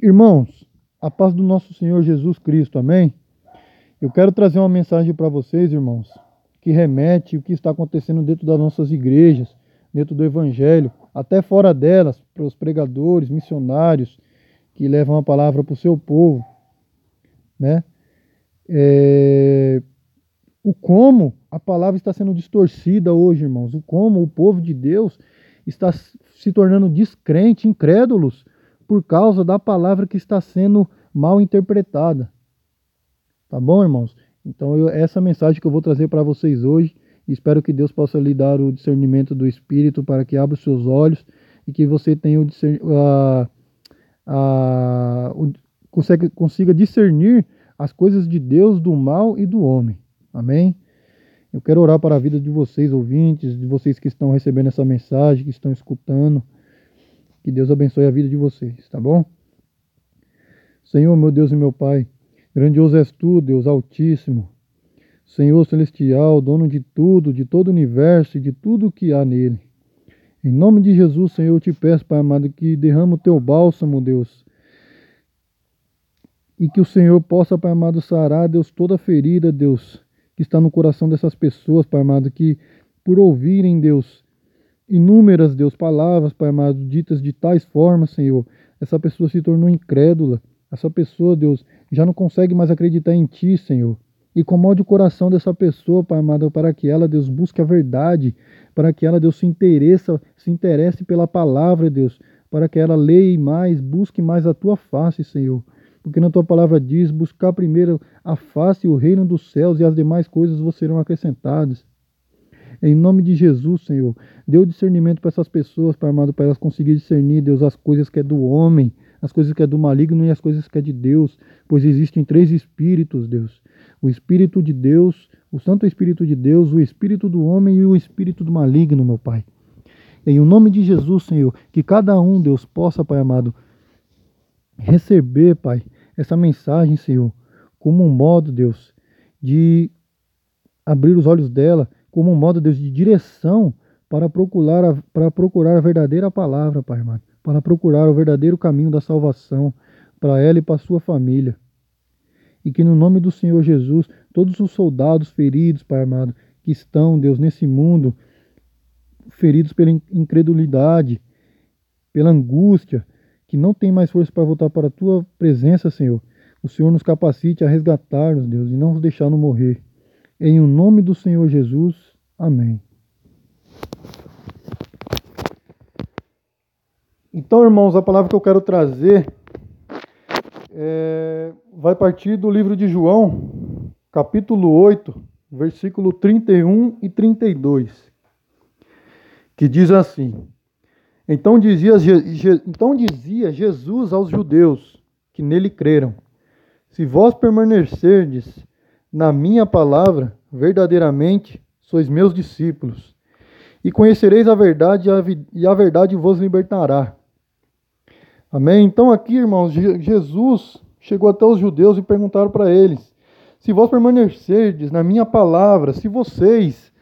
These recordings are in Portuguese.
Irmãos, a paz do nosso Senhor Jesus Cristo, amém? Eu quero trazer uma mensagem para vocês, irmãos, que remete o que está acontecendo dentro das nossas igrejas, dentro do Evangelho, até fora delas, para os pregadores, missionários que levam a palavra para o seu povo, né? É... O como a palavra está sendo distorcida hoje, irmãos, o como o povo de Deus está se tornando descrente, incrédulos por causa da palavra que está sendo mal interpretada. Tá bom, irmãos? Então, eu, essa mensagem que eu vou trazer para vocês hoje, espero que Deus possa lhe dar o discernimento do Espírito para que abra os seus olhos e que você tenha o, a, a, o consiga, consiga discernir as coisas de Deus, do mal e do homem. Amém? Eu quero orar para a vida de vocês, ouvintes, de vocês que estão recebendo essa mensagem, que estão escutando. Que Deus abençoe a vida de vocês, tá bom? Senhor, meu Deus e meu Pai, grandioso és tu, Deus Altíssimo, Senhor Celestial, dono de tudo, de todo o universo e de tudo que há nele. Em nome de Jesus, Senhor, eu te peço, Pai amado, que derrama o teu bálsamo, Deus. E que o Senhor possa, Pai amado, sarar, Deus, toda ferida, Deus, que está no coração dessas pessoas, Pai amado, que por ouvirem, Deus, inúmeras, Deus, palavras, Pai amado, ditas de tais formas, Senhor, essa pessoa se tornou incrédula, essa pessoa, Deus, já não consegue mais acreditar em Ti, Senhor. E comode o coração dessa pessoa, Pai amado, para que ela, Deus, busque a verdade, para que ela, Deus, se interessa, se interesse pela palavra, Deus, para que ela leia mais, busque mais a Tua face, Senhor. Porque na Tua palavra diz, buscar primeiro a face e o reino dos céus e as demais coisas vos serão acrescentadas. Em nome de Jesus, Senhor, dê o discernimento para essas pessoas, Pai amado, para elas conseguirem discernir, Deus, as coisas que é do homem, as coisas que é do maligno e as coisas que é de Deus, pois existem três espíritos, Deus. O espírito de Deus, o Santo Espírito de Deus, o espírito do homem e o espírito do maligno, meu Pai. Em o nome de Jesus, Senhor, que cada um, Deus, possa, Pai amado, receber, Pai, essa mensagem, Senhor, como um modo, Deus, de abrir os olhos dela como um modo, Deus, de direção para procurar a, para procurar a verdadeira palavra, Pai amado, para procurar o verdadeiro caminho da salvação para ela e para sua família. E que no nome do Senhor Jesus, todos os soldados feridos, Pai amado, que estão, Deus, nesse mundo, feridos pela incredulidade, pela angústia, que não tem mais força para voltar para a tua presença, Senhor. O Senhor nos capacite a resgatar-nos, Deus, e não nos deixar no morrer. Em o nome do Senhor Jesus. Amém. Então, irmãos, a palavra que eu quero trazer é, vai partir do livro de João, capítulo 8, versículo 31 e 32, que diz assim: Então dizia, então dizia Jesus aos judeus que nele creram: Se vós permanecerdes na minha palavra, verdadeiramente sois meus discípulos, e conhecereis a verdade, e a verdade vos libertará. Amém? Então, aqui, irmãos, Jesus chegou até os judeus e perguntaram para eles: se vós permanecerdes na minha palavra, se vocês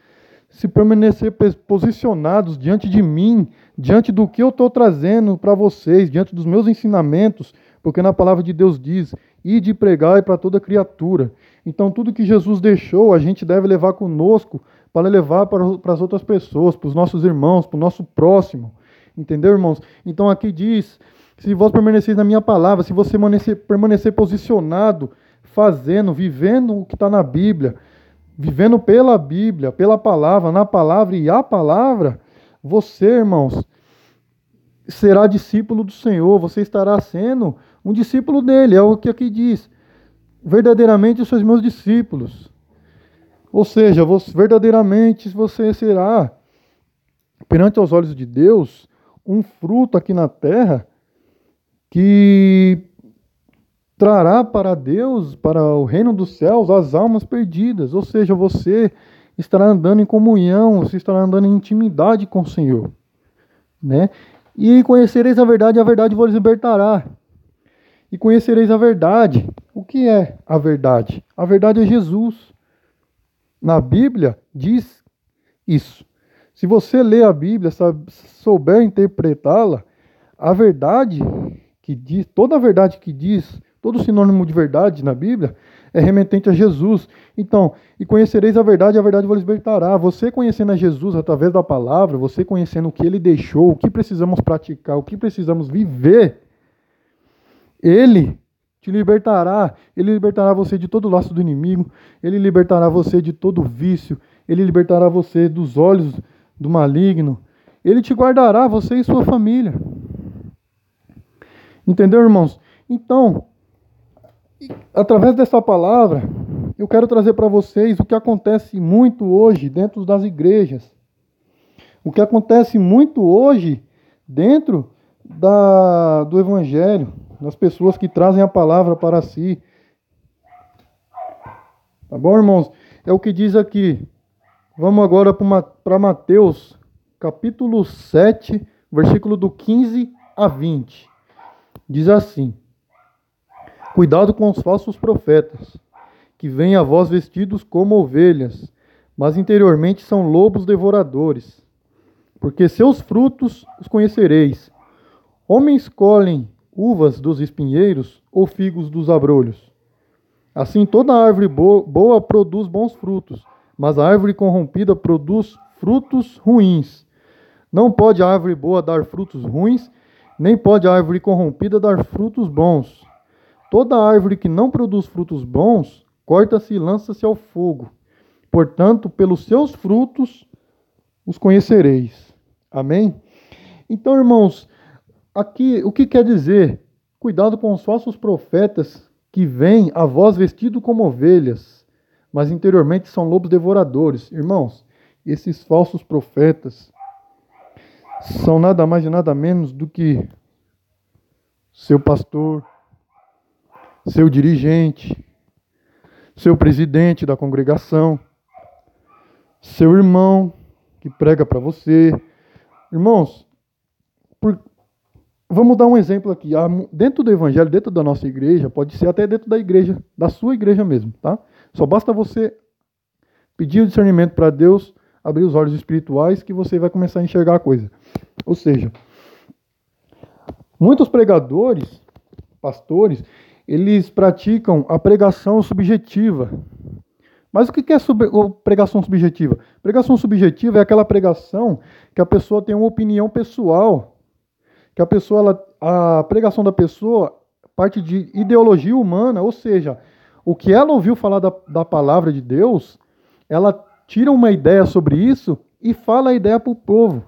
se permanecer posicionados diante de mim, diante do que eu estou trazendo para vocês, diante dos meus ensinamentos, porque na palavra de Deus diz: e de para toda criatura. Então, tudo que Jesus deixou, a gente deve levar conosco para levar para, as outras pessoas, para os nossos irmãos, para o nosso próximo. Entendeu, irmãos? Então, aqui diz: se vós permaneceis na minha palavra, se você permanecer posicionado, fazendo, vivendo o que está na Bíblia, vivendo pela Bíblia, pela palavra, na palavra e a palavra, você, irmãos, será discípulo do Senhor, você estará sendo um discípulo dele, é o que aqui diz. Verdadeiramente sois meus discípulos. Ou seja, você, verdadeiramente você será, perante os olhos de Deus, um fruto aqui na terra que trará para Deus, para o reino dos céus, as almas perdidas. Ou seja, você estará andando em comunhão, você estará andando em intimidade com o Senhor. Né? E conhecereis a verdade, e a verdade vos libertará e conhecereis a verdade. O que é a verdade? A verdade é Jesus. Na Bíblia diz isso. Se você ler a Bíblia, souber interpretá-la, a verdade que diz, toda a verdade que diz, todo sinônimo de verdade na Bíblia é remetente a Jesus. Então, e conhecereis a verdade, a verdade vos libertará. Você conhecendo a Jesus através da palavra, você conhecendo o que ele deixou, o que precisamos praticar, o que precisamos viver, ele te libertará. Ele libertará você de todo o laço do inimigo, ele libertará você de todo vício, ele libertará você dos olhos do maligno. Ele te guardará, você e sua família. Entendeu, irmãos? Então, através dessa palavra, eu quero trazer para vocês o que acontece muito hoje dentro das igrejas. O que acontece muito hoje dentro da, do Evangelho, das pessoas que trazem a palavra para si. Tá bom, irmãos? É o que diz aqui. Vamos agora para Mateus, capítulo 7, versículo do 15 a 20. Diz assim: Cuidado com os falsos profetas, que vêm a vós vestidos como ovelhas, mas interiormente são lobos devoradores. Porque seus frutos os conhecereis. Homens colhem uvas dos espinheiros ou figos dos abrolhos. Assim toda árvore boa produz bons frutos, mas a árvore corrompida produz frutos ruins. Não pode a árvore boa dar frutos ruins, nem pode a árvore corrompida dar frutos bons. Toda árvore que não produz frutos bons, corta-se e lança-se ao fogo. Portanto, pelos seus frutos os conhecereis. Amém? Então, irmãos, aqui o que quer dizer? Cuidado com os falsos profetas que vêm a voz vestido como ovelhas, mas interiormente são lobos devoradores. Irmãos, esses falsos profetas são nada mais e nada menos do que seu pastor, seu dirigente, seu presidente da congregação, seu irmão que prega para você. Irmãos, por... vamos dar um exemplo aqui. Dentro do evangelho, dentro da nossa igreja, pode ser até dentro da igreja, da sua igreja mesmo, tá? Só basta você pedir o discernimento para Deus, abrir os olhos espirituais, que você vai começar a enxergar a coisa. Ou seja, muitos pregadores, pastores, eles praticam a pregação subjetiva. Mas o que é sub pregação subjetiva? Pregação subjetiva é aquela pregação que a pessoa tem uma opinião pessoal, que a pessoa, ela, a pregação da pessoa parte de ideologia humana, ou seja, o que ela ouviu falar da, da palavra de Deus, ela tira uma ideia sobre isso e fala a ideia para o povo.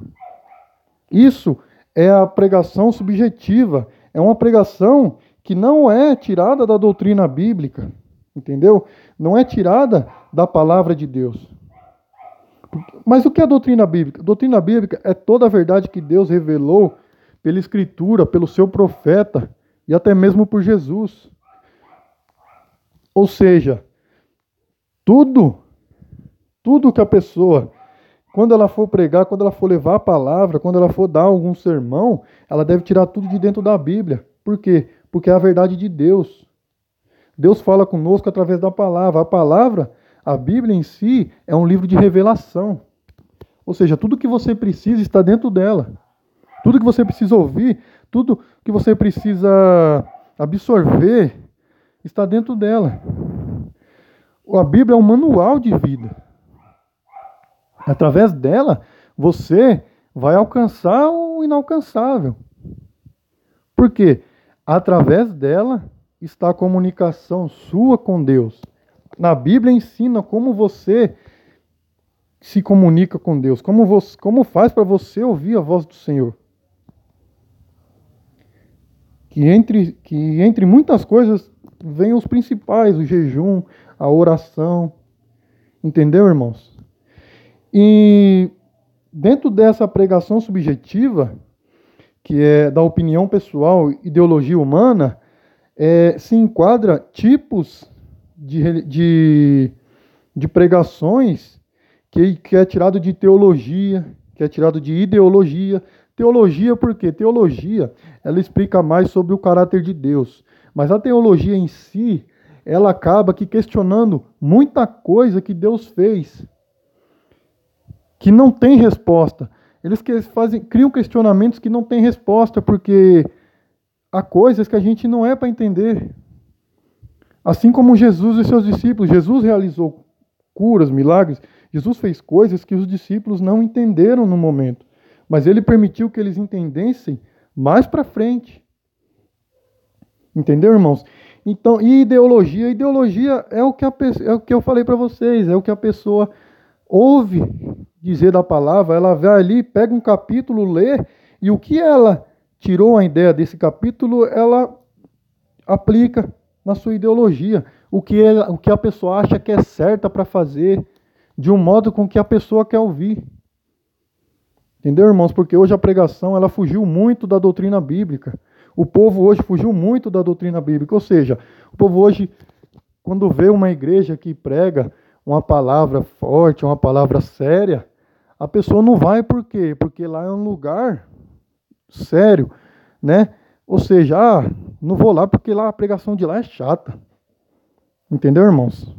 Isso é a pregação subjetiva, é uma pregação que não é tirada da doutrina bíblica, entendeu? Não é tirada da palavra de Deus. Mas o que é a doutrina bíblica? A doutrina bíblica é toda a verdade que Deus revelou pela Escritura, pelo seu profeta e até mesmo por Jesus. Ou seja, tudo, tudo que a pessoa, quando ela for pregar, quando ela for levar a palavra, quando ela for dar algum sermão, ela deve tirar tudo de dentro da Bíblia. Por quê? porque é a verdade de Deus. Deus fala conosco através da palavra. A palavra, a Bíblia em si, é um livro de revelação. Ou seja, tudo que você precisa está dentro dela. Tudo que você precisa ouvir, tudo que você precisa absorver, está dentro dela. A Bíblia é um manual de vida. Através dela, você vai alcançar o inalcançável. Por quê? Através dela está a comunicação sua com Deus. Na Bíblia ensina como você se comunica com Deus, como, você, como faz para você ouvir a voz do Senhor. Que entre, que entre muitas coisas vem os principais, o jejum, a oração. Entendeu, irmãos? E dentro dessa pregação subjetiva, que é da opinião pessoal, ideologia humana, é, se enquadra tipos de, de, de pregações que, que é tirado de teologia, que é tirado de ideologia. Teologia por quê? Teologia, ela explica mais sobre o caráter de Deus. Mas a teologia em si, ela acaba que questionando muita coisa que Deus fez, que não tem resposta. Eles fazem, criam questionamentos que não têm resposta, porque há coisas que a gente não é para entender. Assim como Jesus e seus discípulos, Jesus realizou curas, milagres, Jesus fez coisas que os discípulos não entenderam no momento, mas ele permitiu que eles entendessem mais para frente. Entendeu, irmãos? Então, e ideologia? Ideologia é o que, a, é o que eu falei para vocês, é o que a pessoa ouve dizer da palavra, ela vai ali, pega um capítulo, lê, e o que ela tirou a ideia desse capítulo, ela aplica na sua ideologia. O que, ela, o que a pessoa acha que é certa para fazer, de um modo com que a pessoa quer ouvir. Entendeu, irmãos? Porque hoje a pregação ela fugiu muito da doutrina bíblica. O povo hoje fugiu muito da doutrina bíblica. Ou seja, o povo hoje, quando vê uma igreja que prega uma palavra forte, uma palavra séria, a pessoa não vai por quê? Porque lá é um lugar sério, né? Ou seja, ah, não vou lá porque lá a pregação de lá é chata. Entendeu, irmãos?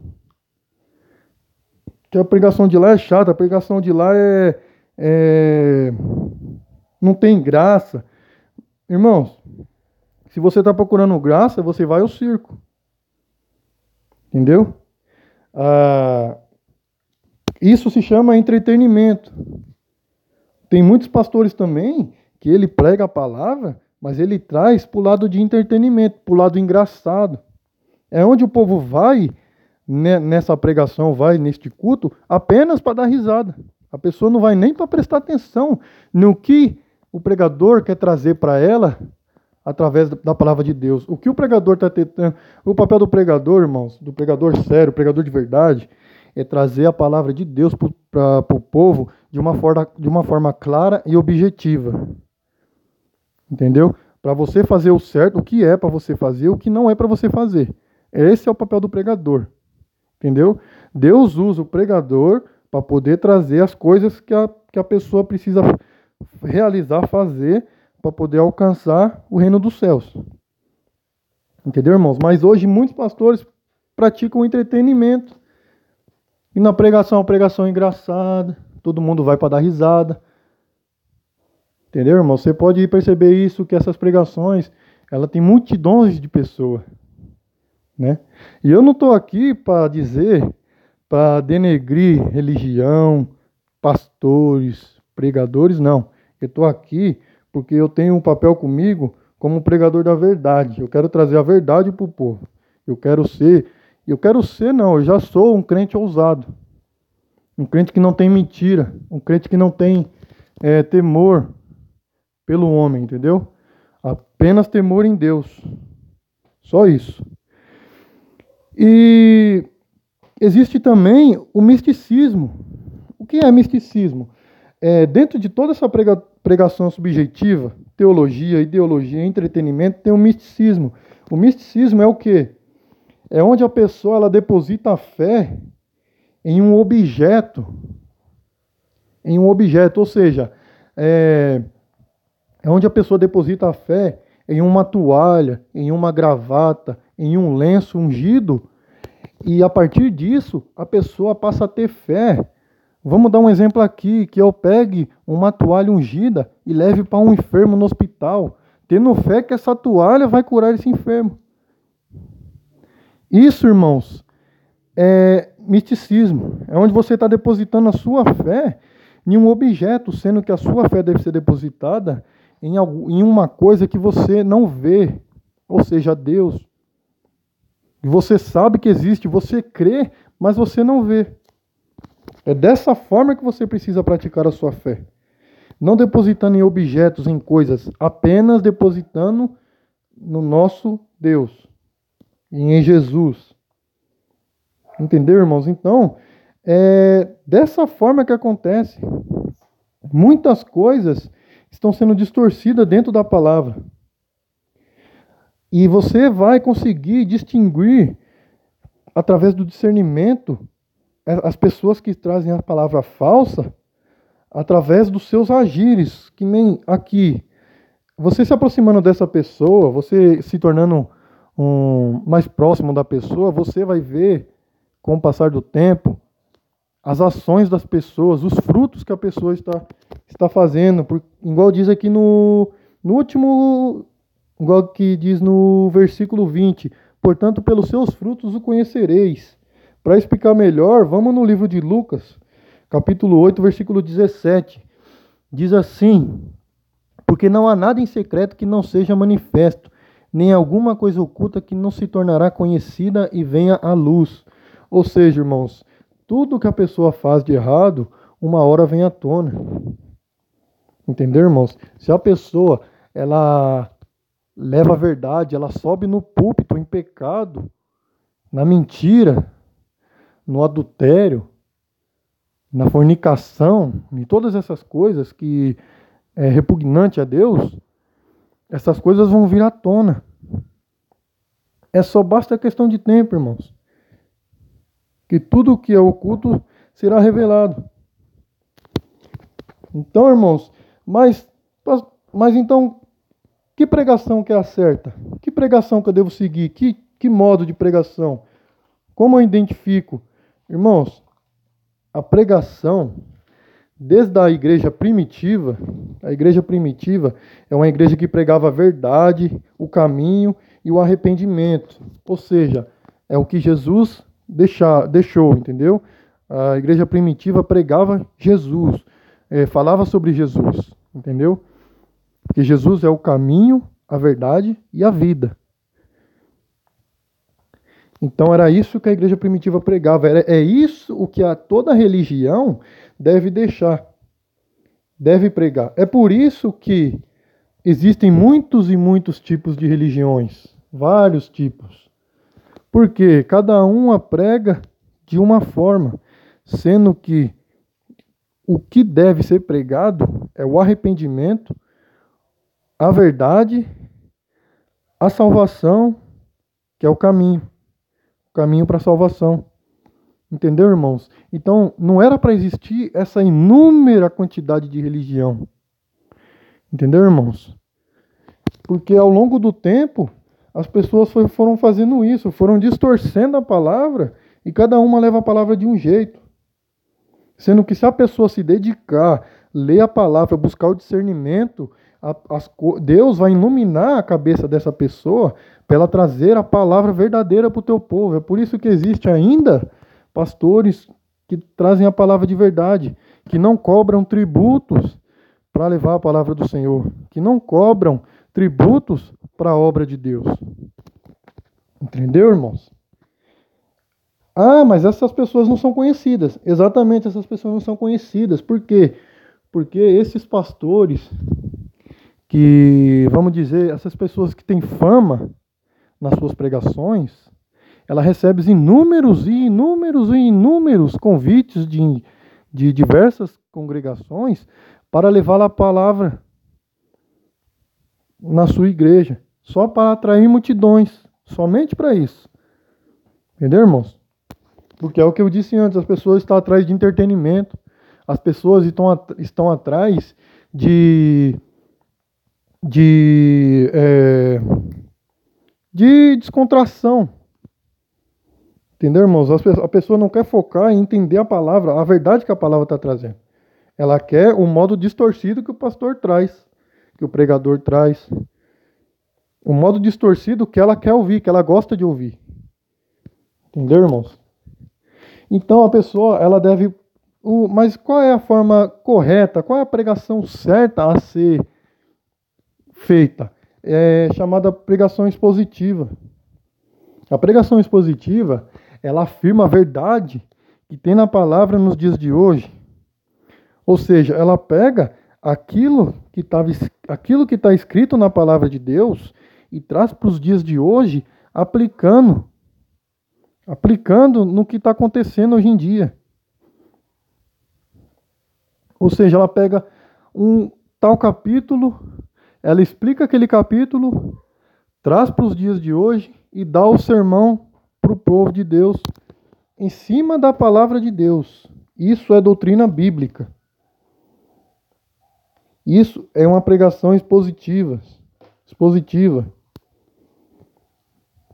Que a pregação de lá é chata, a pregação de lá é, é não tem graça. Irmãos, se você está procurando graça, você vai ao circo. Entendeu? Ah, isso se chama entretenimento. Tem muitos pastores também que ele prega a palavra, mas ele traz para o lado de entretenimento, para o lado engraçado. É onde o povo vai nessa pregação, vai neste culto, apenas para dar risada. A pessoa não vai nem para prestar atenção no que o pregador quer trazer para ela através da palavra de Deus. O que o pregador está tentando. O papel do pregador, irmãos, do pregador sério, pregador de verdade, é trazer a palavra de Deus para o povo de uma, forma, de uma forma clara e objetiva. Entendeu? Para você fazer o certo, o que é para você fazer, o que não é para você fazer. Esse é o papel do pregador. Entendeu? Deus usa o pregador para poder trazer as coisas que a, que a pessoa precisa realizar, fazer, para poder alcançar o reino dos céus. Entendeu, irmãos? Mas hoje muitos pastores praticam entretenimento. E na pregação, a pregação é engraçada, todo mundo vai para dar risada. Entendeu, irmão? Você pode perceber isso, que essas pregações, ela tem multidões de pessoas. Né? E eu não estou aqui para dizer, para denegrir religião, pastores, pregadores, não. Eu estou aqui porque eu tenho um papel comigo como pregador da verdade. Eu quero trazer a verdade para o povo. Eu quero ser eu quero ser, não, eu já sou um crente ousado. Um crente que não tem mentira. Um crente que não tem é, temor pelo homem, entendeu? Apenas temor em Deus. Só isso. E existe também o misticismo. O que é misticismo? É, dentro de toda essa prega, pregação subjetiva, teologia, ideologia, entretenimento, tem o misticismo. O misticismo é o que? é onde a pessoa ela deposita a fé em um objeto, em um objeto, ou seja, é, é onde a pessoa deposita a fé em uma toalha, em uma gravata, em um lenço ungido, e a partir disso a pessoa passa a ter fé. Vamos dar um exemplo aqui, que eu pegue uma toalha ungida e leve para um enfermo no hospital, tendo fé que essa toalha vai curar esse enfermo. Isso, irmãos, é misticismo. É onde você está depositando a sua fé em um objeto, sendo que a sua fé deve ser depositada em, algo, em uma coisa que você não vê, ou seja, Deus. Você sabe que existe, você crê, mas você não vê. É dessa forma que você precisa praticar a sua fé. Não depositando em objetos, em coisas, apenas depositando no nosso Deus e em Jesus. Entendeu, irmãos? Então, é dessa forma que acontece. Muitas coisas estão sendo distorcidas dentro da palavra. E você vai conseguir distinguir, através do discernimento, as pessoas que trazem a palavra falsa, através dos seus agires, que nem aqui. Você se aproximando dessa pessoa, você se tornando um, mais próximo da pessoa, você vai ver, com o passar do tempo, as ações das pessoas, os frutos que a pessoa está, está fazendo. Por, igual diz aqui no, no último igual que diz no versículo 20: Portanto, pelos seus frutos o conhecereis. Para explicar melhor, vamos no livro de Lucas, capítulo 8, versículo 17. Diz assim: Porque não há nada em secreto que não seja manifesto, nem alguma coisa oculta que não se tornará conhecida e venha à luz. Ou seja, irmãos, tudo que a pessoa faz de errado, uma hora vem à tona. Entendeu, irmãos? Se a pessoa ela leva a verdade, ela sobe no púlpito em pecado, na mentira, no adultério, na fornicação, em todas essas coisas que é repugnante a Deus, essas coisas vão vir à tona. É só basta questão de tempo, irmãos. Que tudo o que é oculto será revelado. Então, irmãos, mas, mas então, que pregação que é a certa? Que pregação que eu devo seguir? Que, que modo de pregação? Como eu identifico? Irmãos, a pregação, desde a igreja primitiva, a igreja primitiva é uma igreja que pregava a verdade, o caminho e o arrependimento. Ou seja, é o que Jesus deixar, deixou, entendeu? A igreja primitiva pregava Jesus, é, falava sobre Jesus entendeu? Porque Jesus é o caminho, a verdade e a vida. Então era isso que a igreja primitiva pregava, era, é isso o que a, toda religião deve deixar, deve pregar. É por isso que existem muitos e muitos tipos de religiões, vários tipos. Porque cada uma prega de uma forma, sendo que o que deve ser pregado é o arrependimento, a verdade, a salvação, que é o caminho, o caminho para a salvação. Entendeu, irmãos? Então, não era para existir essa inúmera quantidade de religião. Entendeu, irmãos? Porque ao longo do tempo, as pessoas foram fazendo isso, foram distorcendo a palavra e cada uma leva a palavra de um jeito. Sendo que se a pessoa se dedicar, ler a palavra, buscar o discernimento, a, as, Deus vai iluminar a cabeça dessa pessoa para ela trazer a palavra verdadeira para o teu povo. É por isso que existe ainda pastores que trazem a palavra de verdade, que não cobram tributos para levar a palavra do Senhor, que não cobram tributos para a obra de Deus. Entendeu, irmãos? Ah, mas essas pessoas não são conhecidas. Exatamente, essas pessoas não são conhecidas. Por quê? Porque esses pastores que, vamos dizer, essas pessoas que têm fama nas suas pregações, ela recebe inúmeros e inúmeros e inúmeros convites de, de diversas congregações para levar a palavra na sua igreja, só para atrair multidões, somente para isso. Entendeu, irmãos? Porque é o que eu disse antes, as pessoas estão atrás de entretenimento, as pessoas estão, estão atrás de. de. É, de descontração. Entendeu, irmãos? A pessoa não quer focar em entender a palavra, a verdade que a palavra está trazendo. Ela quer o modo distorcido que o pastor traz, que o pregador traz. O modo distorcido que ela quer ouvir, que ela gosta de ouvir. Entendeu, irmãos? Então a pessoa ela deve. O, mas qual é a forma correta? Qual é a pregação certa a ser feita? É chamada pregação expositiva. A pregação expositiva ela afirma a verdade que tem na palavra nos dias de hoje. Ou seja, ela pega aquilo que estava aquilo que está escrito na palavra de Deus e traz para os dias de hoje, aplicando aplicando no que está acontecendo hoje em dia. Ou seja, ela pega um tal capítulo, ela explica aquele capítulo, traz para os dias de hoje e dá o sermão para o povo de Deus em cima da palavra de Deus. Isso é doutrina bíblica. Isso é uma pregação expositiva. Expositiva.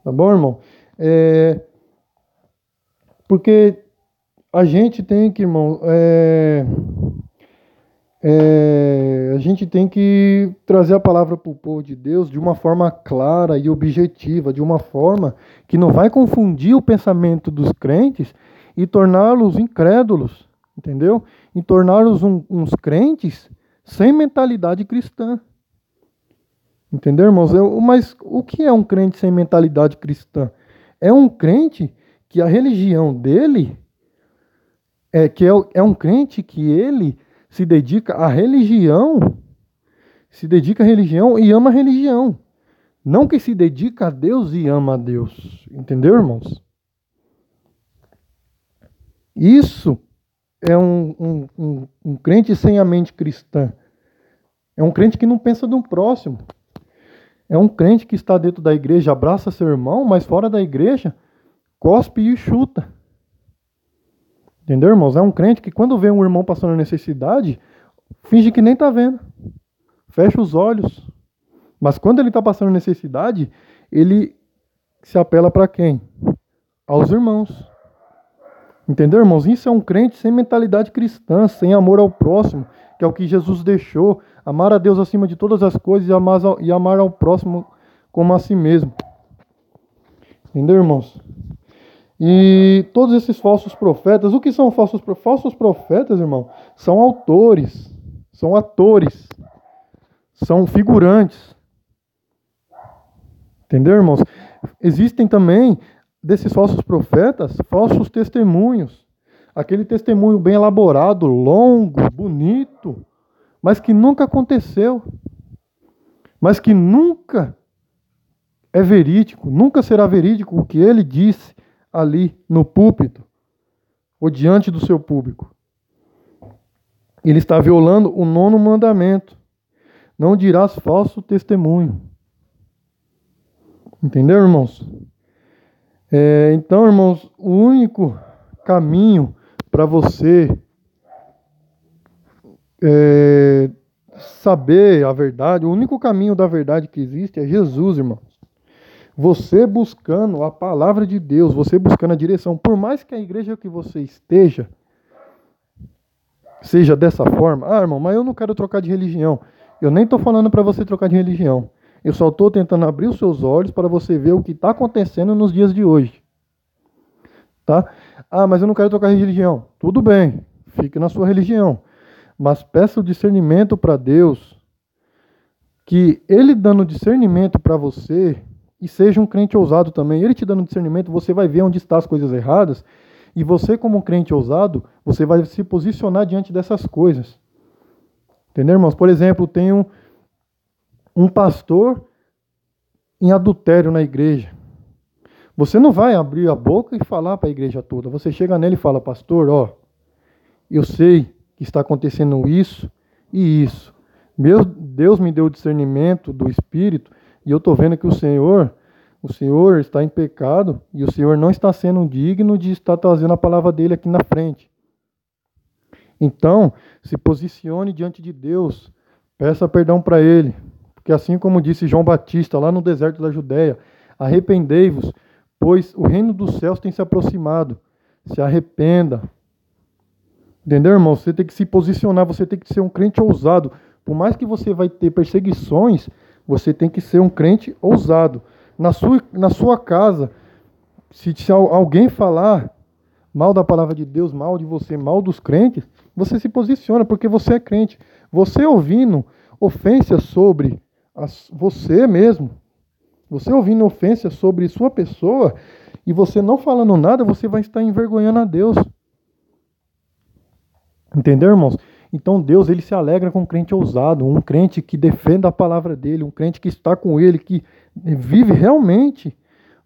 Tá bom, irmão? É, porque a gente tem que, irmão, é, é, a gente tem que trazer a palavra para o povo de Deus de uma forma clara e objetiva, de uma forma que não vai confundir o pensamento dos crentes e torná-los incrédulos, entendeu? E torná-los um, uns crentes sem mentalidade cristã. Entendeu, irmãos? Eu, mas o que é um crente sem mentalidade cristã? É um crente que a religião dele é que é, é um crente que ele se dedica à religião, se dedica à religião e ama a religião. Não que se dedica a Deus e ama a Deus. Entendeu, irmãos? Isso é um, um, um, um crente sem a mente cristã. É um crente que não pensa no próximo. É um crente que está dentro da igreja, abraça seu irmão, mas fora da igreja, cospe e chuta. Entendeu, irmãos? É um crente que quando vê um irmão passando necessidade, finge que nem está vendo. Fecha os olhos. Mas quando ele está passando necessidade, ele se apela para quem? Aos irmãos. Entendeu, irmãos? Isso é um crente sem mentalidade cristã, sem amor ao próximo, que é o que Jesus deixou. Amar a Deus acima de todas as coisas e amar ao próximo como a si mesmo. Entendeu, irmãos? E todos esses falsos profetas, o que são falsos profetas? Falsos profetas, irmão, são autores, são atores, são figurantes. Entendeu, irmãos? Existem também desses falsos profetas, falsos testemunhos. Aquele testemunho bem elaborado, longo, bonito, mas que nunca aconteceu. Mas que nunca é verídico, nunca será verídico o que ele disse ali no púlpito ou diante do seu público. Ele está violando o nono mandamento. Não dirás falso testemunho. Entendeu, irmãos? É, então, irmãos, o único caminho para você é, saber a verdade, o único caminho da verdade que existe é Jesus, irmão. Você buscando a palavra de Deus, você buscando a direção, por mais que a igreja que você esteja seja dessa forma, ah, irmão, mas eu não quero trocar de religião. Eu nem estou falando para você trocar de religião. Eu só estou tentando abrir os seus olhos para você ver o que está acontecendo nos dias de hoje. Tá? Ah, mas eu não quero trocar de religião. Tudo bem, fique na sua religião. Mas peça o discernimento para Deus, que Ele dando discernimento para você, e seja um crente ousado também. Ele te dando discernimento, você vai ver onde estão as coisas erradas. E você, como um crente ousado, você vai se posicionar diante dessas coisas. Entendeu, irmãos? Por exemplo, tem um, um pastor em adultério na igreja. Você não vai abrir a boca e falar para a igreja toda. Você chega nele e fala, pastor, ó, eu sei que está acontecendo isso e isso. Meu Deus me deu discernimento do Espírito e eu estou vendo que o Senhor, o Senhor está em pecado e o Senhor não está sendo digno de estar trazendo a palavra dele aqui na frente. Então, se posicione diante de Deus, peça perdão para ele, porque assim como disse João Batista lá no deserto da Judéia, arrependei-vos, pois o reino dos céus tem se aproximado. Se arrependa. Entendeu, irmão? Você tem que se posicionar, você tem que ser um crente ousado. Por mais que você vai ter perseguições, você tem que ser um crente ousado. Na sua, na sua casa, se, se alguém falar mal da palavra de Deus, mal de você, mal dos crentes, você se posiciona, porque você é crente. Você ouvindo ofensas sobre as, você mesmo, você ouvindo ofensas sobre sua pessoa, e você não falando nada, você vai estar envergonhando a Deus. Entendeu, irmãos? Então Deus ele se alegra com um crente ousado, um crente que defenda a palavra dele, um crente que está com ele, que vive realmente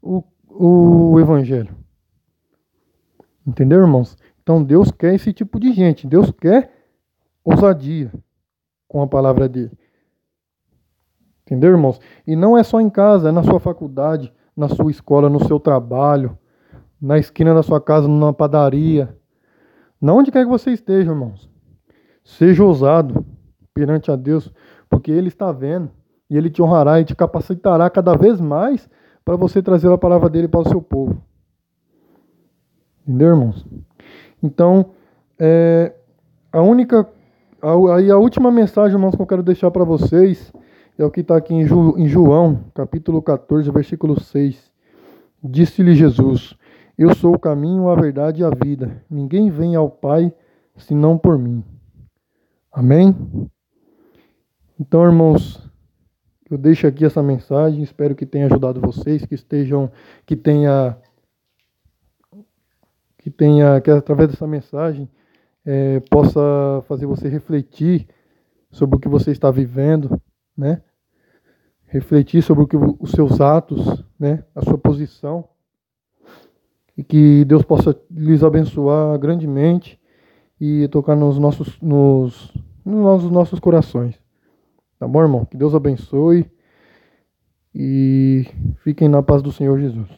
o, o evangelho. Entendeu, irmãos? Então Deus quer esse tipo de gente. Deus quer ousadia com a palavra dele. Entendeu, irmãos? E não é só em casa, é na sua faculdade, na sua escola, no seu trabalho, na esquina da sua casa, numa padaria. Na onde quer que você esteja, irmãos. Seja ousado perante a Deus, porque Ele está vendo e Ele te honrará e te capacitará cada vez mais para você trazer a palavra dele para o seu povo. Entendeu, irmãos? Então, é, a única aí a última mensagem, irmãos, que eu quero deixar para vocês é o que está aqui em, em João, capítulo 14, versículo 6. Disse-lhe Jesus: Eu sou o caminho, a verdade e a vida. Ninguém vem ao Pai senão por mim. Amém? Então, irmãos, eu deixo aqui essa mensagem, espero que tenha ajudado vocês, que estejam, que tenha, que tenha, que através dessa mensagem é, possa fazer você refletir sobre o que você está vivendo, né? Refletir sobre o que, os seus atos, né? A sua posição e que Deus possa lhes abençoar grandemente e tocar nos nossos, nos, nos nossos corações. Tá bom, irmão? Que Deus abençoe e fiquem na paz do Senhor Jesus.